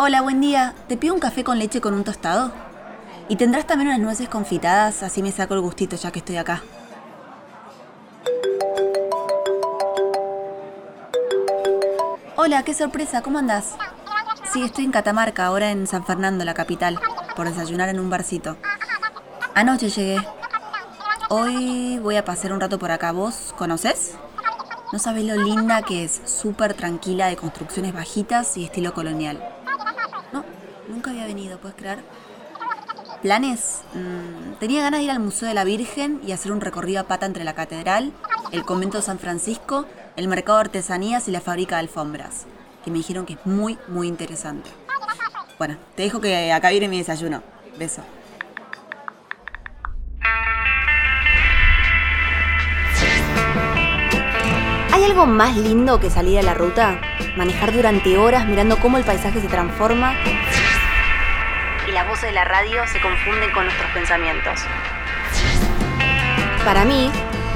Hola, buen día. ¿Te pido un café con leche con un tostado? ¿Y tendrás también unas nueces confitadas? Así me saco el gustito ya que estoy acá. Hola, qué sorpresa, ¿cómo andás? Sí, estoy en Catamarca, ahora en San Fernando, la capital, por desayunar en un barcito. Anoche llegué. Hoy voy a pasar un rato por acá. ¿Vos conoces? No sabés lo linda que es, súper tranquila, de construcciones bajitas y estilo colonial. Nunca había venido, ¿puedes creer? ¿Planes? Mm, tenía ganas de ir al Museo de la Virgen y hacer un recorrido a pata entre la catedral, el convento de San Francisco, el mercado de artesanías y la fábrica de alfombras, que me dijeron que es muy, muy interesante. Bueno, te dejo que acá viene mi desayuno. Beso. ¿Hay algo más lindo que salir a la ruta? Manejar durante horas mirando cómo el paisaje se transforma y las voces de la radio se confunden con nuestros pensamientos. Para mí,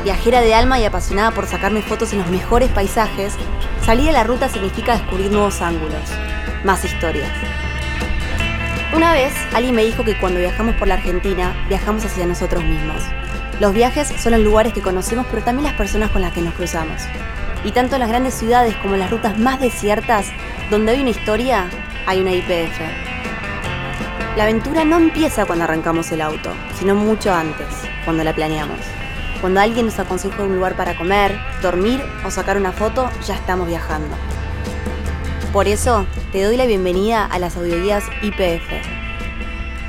viajera de alma y apasionada por sacarme fotos en los mejores paisajes, salir a la ruta significa descubrir nuevos ángulos, más historias. Una vez, alguien me dijo que cuando viajamos por la Argentina, viajamos hacia nosotros mismos. Los viajes son los lugares que conocemos, pero también las personas con las que nos cruzamos. Y tanto en las grandes ciudades como en las rutas más desiertas, donde hay una historia, hay una IPF. La aventura no empieza cuando arrancamos el auto, sino mucho antes, cuando la planeamos. Cuando alguien nos aconseja un lugar para comer, dormir o sacar una foto, ya estamos viajando. Por eso, te doy la bienvenida a las audioguías IPF.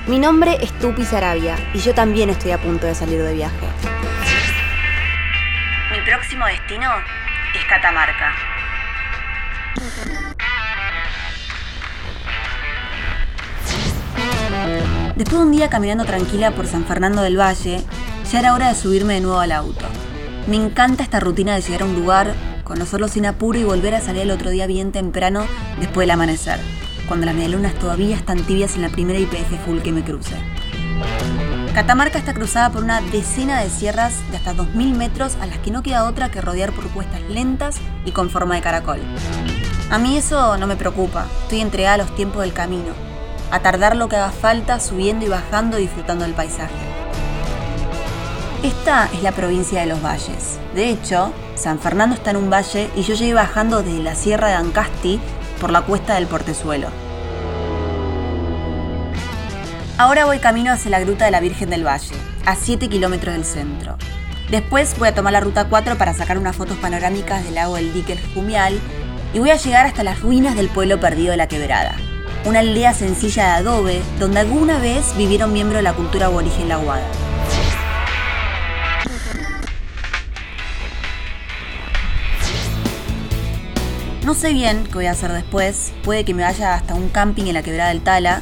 Mi nombre es Tupi Sarabia y yo también estoy a punto de salir de viaje. Mi próximo destino es Catamarca. Después de un día caminando tranquila por San Fernando del Valle, ya era hora de subirme de nuevo al auto. Me encanta esta rutina de llegar a un lugar, conocerlo sin apuro y volver a salir el otro día bien temprano después del amanecer, cuando las medialunas todavía están tibias en la primera IPF full que me cruce. Catamarca está cruzada por una decena de sierras de hasta 2.000 metros a las que no queda otra que rodear por cuestas lentas y con forma de caracol. A mí eso no me preocupa, estoy entregada a los tiempos del camino, a tardar lo que haga falta subiendo y bajando disfrutando del paisaje. Esta es la provincia de los valles. De hecho, San Fernando está en un valle y yo llegué bajando desde la sierra de Ancasti por la cuesta del Portezuelo. Ahora voy camino hacia la gruta de la Virgen del Valle, a 7 kilómetros del centro. Después voy a tomar la ruta 4 para sacar unas fotos panorámicas del lago del dique Jumial y voy a llegar hasta las ruinas del pueblo perdido de la Quebrada, una aldea sencilla de adobe donde alguna vez vivieron miembros de la cultura aborigen laguada. No sé bien qué voy a hacer después, puede que me vaya hasta un camping en la Quebrada del Tala,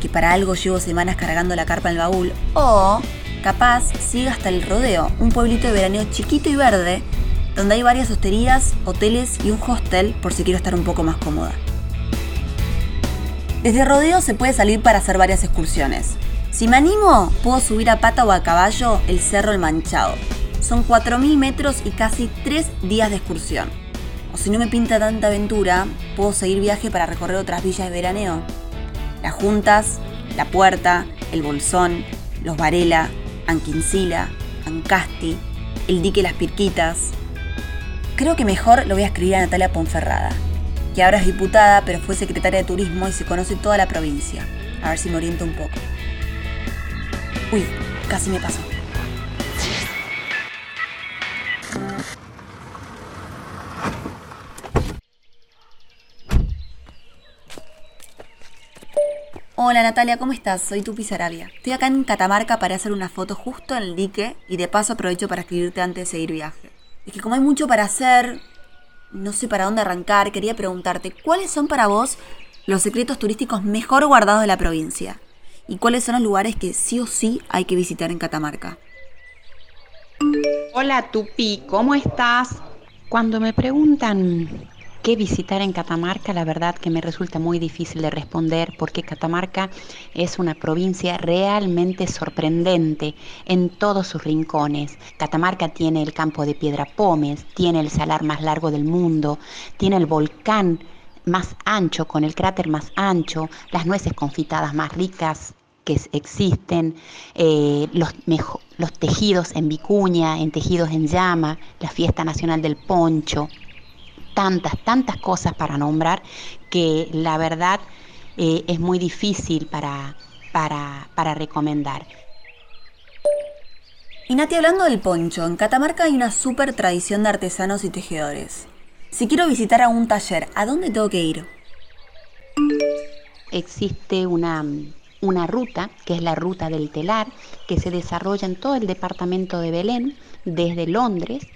que para algo llevo semanas cargando la carpa en el baúl, o capaz siga hasta el rodeo, un pueblito de veraneo chiquito y verde, donde hay varias hosterías, hoteles y un hostel por si quiero estar un poco más cómoda. Desde rodeo se puede salir para hacer varias excursiones. Si me animo, puedo subir a pata o a caballo el Cerro El Manchado. Son 4.000 metros y casi 3 días de excursión. O si no me pinta tanta aventura, puedo seguir viaje para recorrer otras villas de veraneo, las Juntas, La Puerta, El Bolsón, Los Varela, Anquincila, Ancasti, El Dique Las Pirquitas. Creo que mejor lo voy a escribir a Natalia Ponferrada, que ahora es diputada, pero fue secretaria de Turismo y se conoce toda la provincia. A ver si me oriento un poco. Uy, casi me pasó. Hola Natalia, ¿cómo estás? Soy Tupi Sarabia. Estoy acá en Catamarca para hacer una foto justo en el dique y de paso aprovecho para escribirte antes de seguir viaje. Es que como hay mucho para hacer, no sé para dónde arrancar, quería preguntarte, ¿cuáles son para vos los secretos turísticos mejor guardados de la provincia? ¿Y cuáles son los lugares que sí o sí hay que visitar en Catamarca? Hola Tupi, ¿cómo estás? Cuando me preguntan qué visitar en Catamarca, la verdad que me resulta muy difícil de responder porque Catamarca es una provincia realmente sorprendente en todos sus rincones. Catamarca tiene el campo de Piedra Pómez, tiene el salar más largo del mundo, tiene el volcán más ancho, con el cráter más ancho, las nueces confitadas más ricas que existen, eh, los, los tejidos en vicuña, en tejidos en llama, la fiesta nacional del poncho, tantas, tantas cosas para nombrar que la verdad eh, es muy difícil para, para, para recomendar. Y Nati, hablando del poncho, en Catamarca hay una súper tradición de artesanos y tejedores. Si quiero visitar a un taller, ¿a dónde tengo que ir? Existe una, una ruta, que es la ruta del telar, que se desarrolla en todo el departamento de Belén, desde Londres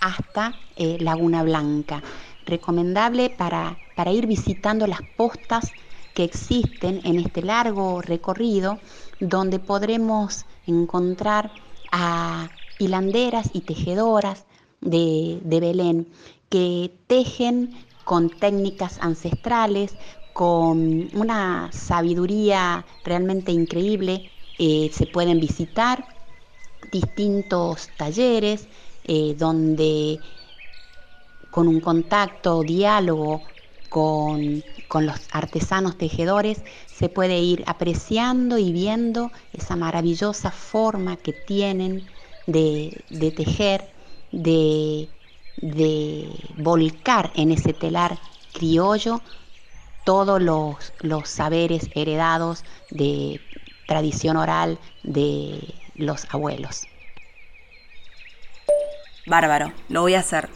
hasta eh, Laguna Blanca. Recomendable para, para ir visitando las postas que existen en este largo recorrido, donde podremos encontrar a hilanderas y tejedoras de, de Belén que tejen con técnicas ancestrales, con una sabiduría realmente increíble. Eh, se pueden visitar distintos talleres eh, donde con un contacto, diálogo con, los artesanos tejedores, se puede ir apreciando y viendo esa maravillosa forma que tienen de, tejer, de, de volcar en ese telar criollo todos los, los saberes heredados de tradición oral de los abuelos. Bárbaro, lo voy a hacer.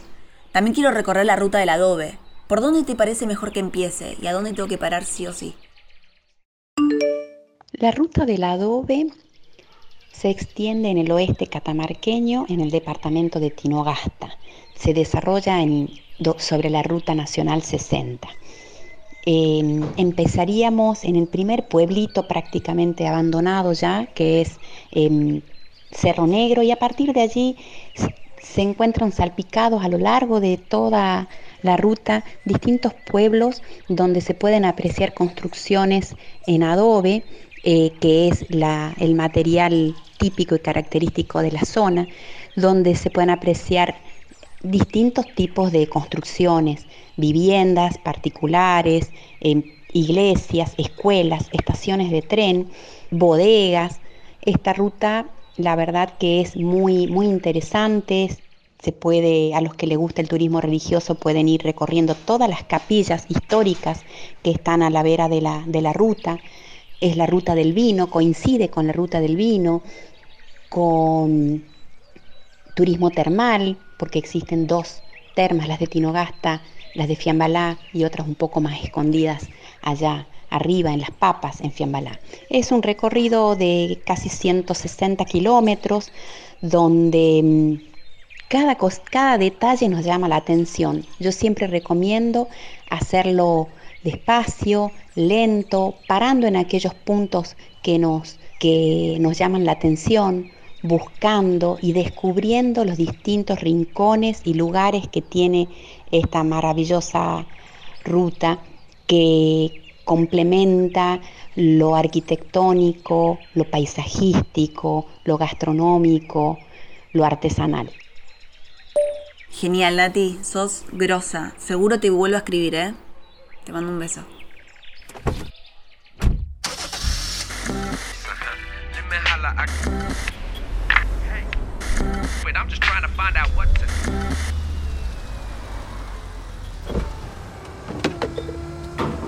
También quiero recorrer la ruta del adobe. ¿Por dónde te parece mejor que empiece y a dónde tengo que parar sí o sí? La ruta del adobe se extiende en el oeste catamarqueño, en el departamento de Tinogasta. Se desarrolla sobre la Ruta Nacional 60. Em, empezaríamos en el primer pueblito prácticamente abandonado ya, que es em, Cerro Negro, y a partir de allí se encuentran salpicados a lo largo de toda la ruta distintos pueblos donde se pueden apreciar construcciones en adobe, eh, que es el material típico y característico de la zona, donde se pueden apreciar distintos tipos de construcciones, viviendas particulares, em, iglesias, escuelas, estaciones de tren, bodegas. Esta ruta, la verdad que es muy, muy interesante. Se puede, a los que les gusta el turismo religioso, pueden ir recorriendo todas las capillas históricas que están a la vera de la, de la ruta. Es la ruta del vino, coincide con la ruta del vino, con turismo termal, porque existen dos termas, las de Tinogasta, las de Fiambalá y otras un poco más escondidas allá arriba en las papas en Fiambalá. Es un recorrido de casi 160 kilómetros donde mm, cada, cada detalle nos llama la atención. Yo siempre recomiendo hacerlo despacio, lento, parando en aquellos puntos que nos, que nos llaman la atención, buscando y descubriendo los distintos rincones y lugares que tiene esta maravillosa ruta que complementa lo arquitectónico, lo paisajístico, lo gastronómico, lo artesanal. Genial, Nati, sos grosa. Seguro te vuelvo a escribir, ¿eh? Te mando un beso.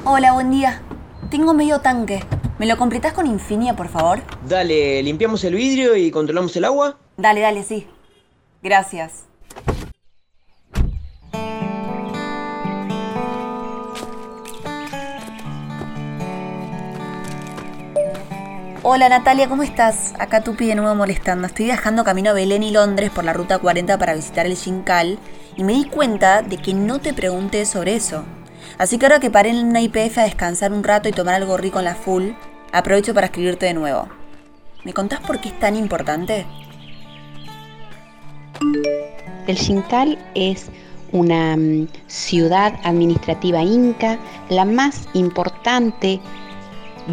Hola, buen día. Tengo medio tanque. ¿Me lo completas con Infinia, por favor? Dale, limpiamos el vidrio y controlamos el agua. Dale, dale, sí. Gracias. Hola Natalia, ¿cómo estás? Acá Tupi de nuevo molestando. Estoy viajando camino a Belén y Londres por la ruta 40 para visitar el Shincal y me di cuenta de que no te pregunté sobre eso. Así que ahora que paré en una IPF a descansar un rato y tomar algo rico en la full, aprovecho para escribirte de nuevo. ¿Me contás por qué es tan importante? El Shincal es una mm, ciudad administrativa inca, la más importante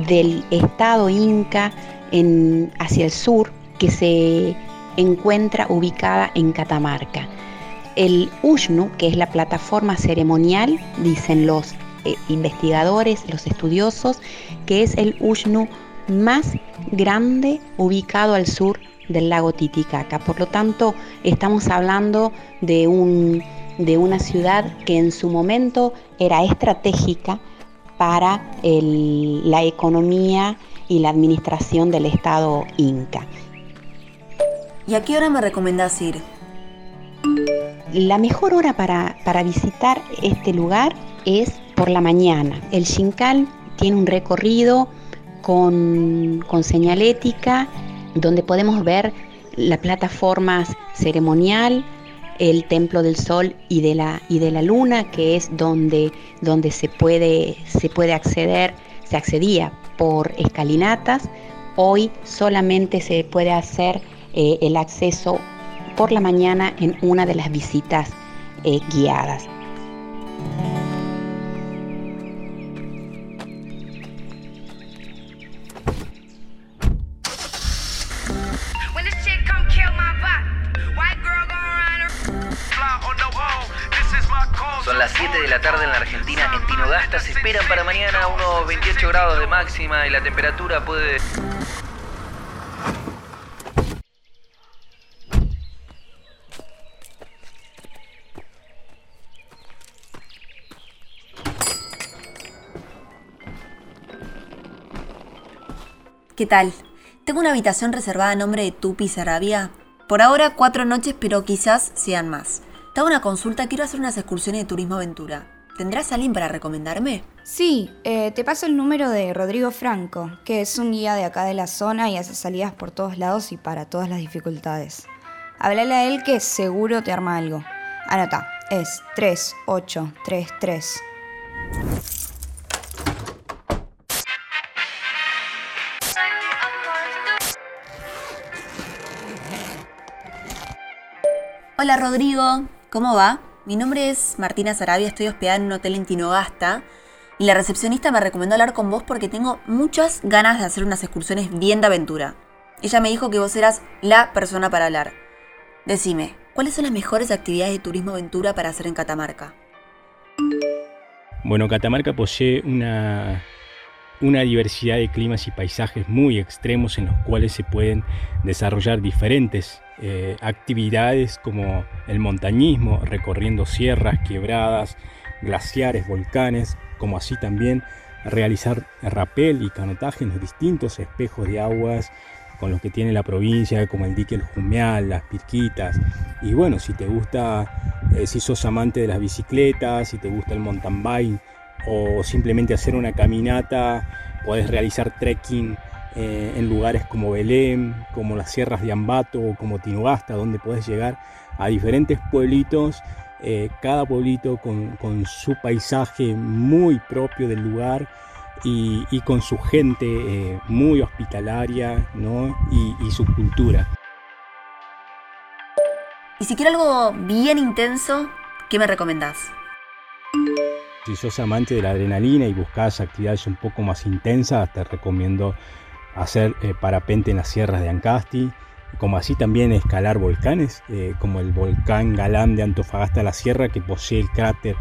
del estado inca en, hacia el sur que se encuentra ubicada en Catamarca. El Ushnu, que es la plataforma ceremonial, dicen los eh, investigadores, los estudiosos, que es el Ushnu más grande ubicado al sur del lago Titicaca. Por lo tanto, estamos hablando de, un, de una ciudad que en su momento era estratégica para la economía y la administración del Estado inca. ¿Y a qué hora me recomendás ir? La mejor hora para, para visitar este lugar es por la mañana. El Xincal tiene un recorrido con, con señalética donde podemos ver las plataformas ceremonial, el Templo del Sol y de la, y de la Luna, que es donde, donde se, puede, se puede acceder, se accedía por escalinatas. Hoy solamente se puede hacer eh, el acceso por la mañana en una de las visitas eh, guiadas. Son las 7 de la tarde en la Argentina. En Tinogasta se esperan para mañana unos 28 grados de máxima y la temperatura puede... ¿Qué tal? Tengo una habitación reservada a nombre de Tupi Sarabia. Por ahora cuatro noches, pero quizás sean más. Te hago una consulta, quiero hacer unas excursiones de turismo aventura. ¿Tendrás alguien para recomendarme? Sí, eh, te paso el número de Rodrigo Franco, que es un guía de acá de la zona y hace salidas por todos lados y para todas las dificultades. Háblale a él que seguro te arma algo. Anota, es 3833. Hola Rodrigo, ¿cómo va? Mi nombre es Martina Sarabia, estoy hospedada en un hotel en Tinogasta y la recepcionista me recomendó hablar con vos porque tengo muchas ganas de hacer unas excursiones bien de aventura. Ella me dijo que vos eras la persona para hablar. Decime, ¿cuáles son las mejores actividades de turismo aventura para hacer en Catamarca? Bueno, Catamarca posee una una diversidad de climas y paisajes muy extremos en los cuales se pueden desarrollar diferentes eh, actividades como el montañismo, recorriendo sierras, quebradas, glaciares, volcanes, como así también realizar rapel y canotaje en los distintos espejos de aguas con los que tiene la provincia, como el dique El Jumeal, las Pirquitas. Y bueno, si te gusta, eh, si sos amante de las bicicletas, si te gusta el mountain bike, o simplemente hacer una caminata, podés realizar trekking eh, en lugares como Belén, como las sierras de Ambato o como Tinogasta, donde podés llegar a diferentes pueblitos, eh, cada pueblito con, su paisaje muy propio del lugar y, con su gente eh, muy hospitalaria y, y su cultura. Y si quiero algo bien intenso, ¿qué me recomendás? Si sos amante de la adrenalina y buscas actividades un poco más intensas, te recomiendo hacer eh, parapente en las sierras de Ancasti, como así también escalar volcanes, eh, como el volcán Galán de Antofagasta la Sierra, que posee el cráter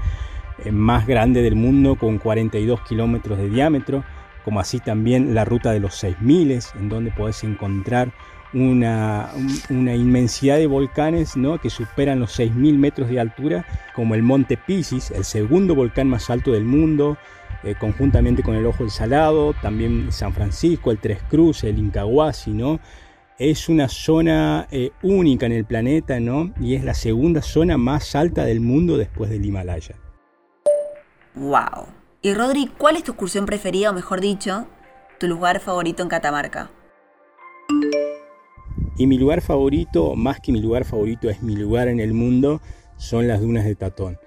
eh, más grande del mundo con 42 kilómetros de diámetro, como así también la ruta de los 6000, en donde podés encontrar una, inmensidad de volcanes ¿no? que superan los 6.000 metros de altura, como el Monte Pisis, el segundo volcán más alto del mundo, eh, conjuntamente con el Ojo del Salado, también San Francisco, el Tres Cruces, el Incahuasi, ¿no? Es una zona eh, única en el planeta, ¿no? Y es la segunda zona más alta del mundo después del Himalaya. ¡Wow! Y Rodri, ¿cuál es tu excursión preferida, o mejor dicho, tu lugar favorito en Catamarca? Y mi lugar favorito, más que mi lugar favorito, es mi lugar en el mundo, son las dunas de Tatón.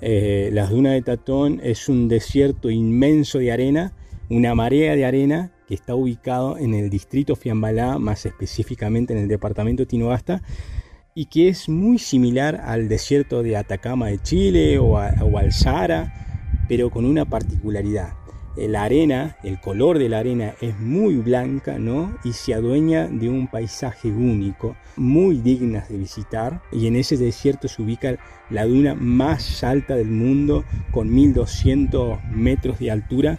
Eh, las dunas de Tatón es un desierto inmenso de arena, una marea de arena que está ubicado en el distrito Fiambalá, más específicamente en el departamento de Tinogasta, y que es muy similar al desierto de Atacama de Chile o, o al Sahara, pero con una particularidad. La arena, el color de la arena es muy blanca, ¿no? Y se adueña de un paisaje único, muy dignas de visitar. Y en ese desierto se ubica la duna más alta del mundo, con 1200 metros de altura,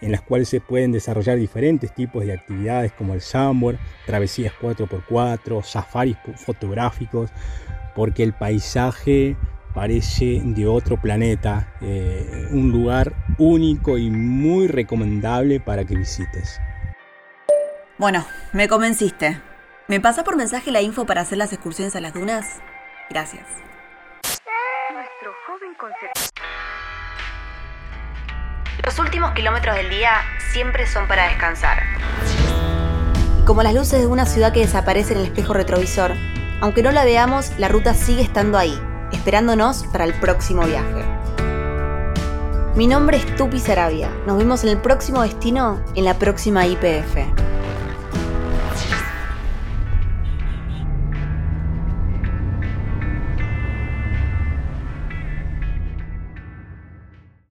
en las cuales se pueden desarrollar diferentes tipos de actividades como el sandboard, travesías 4x4, safaris fotográficos, porque el paisaje parece de otro planeta, eh, un lugar único y muy recomendable para que visites. Bueno, me convenciste. ¿Me pasa por mensaje la info para hacer las excursiones a las dunas? Gracias. Nuestro joven Los últimos kilómetros del día siempre son para descansar. como las luces de una ciudad que desaparece en el espejo retrovisor, aunque no la veamos, la ruta sigue estando ahí, esperándonos para el próximo viaje. Mi nombre es Tupi Sarabia. Nos vemos en el próximo destino en la próxima IPF.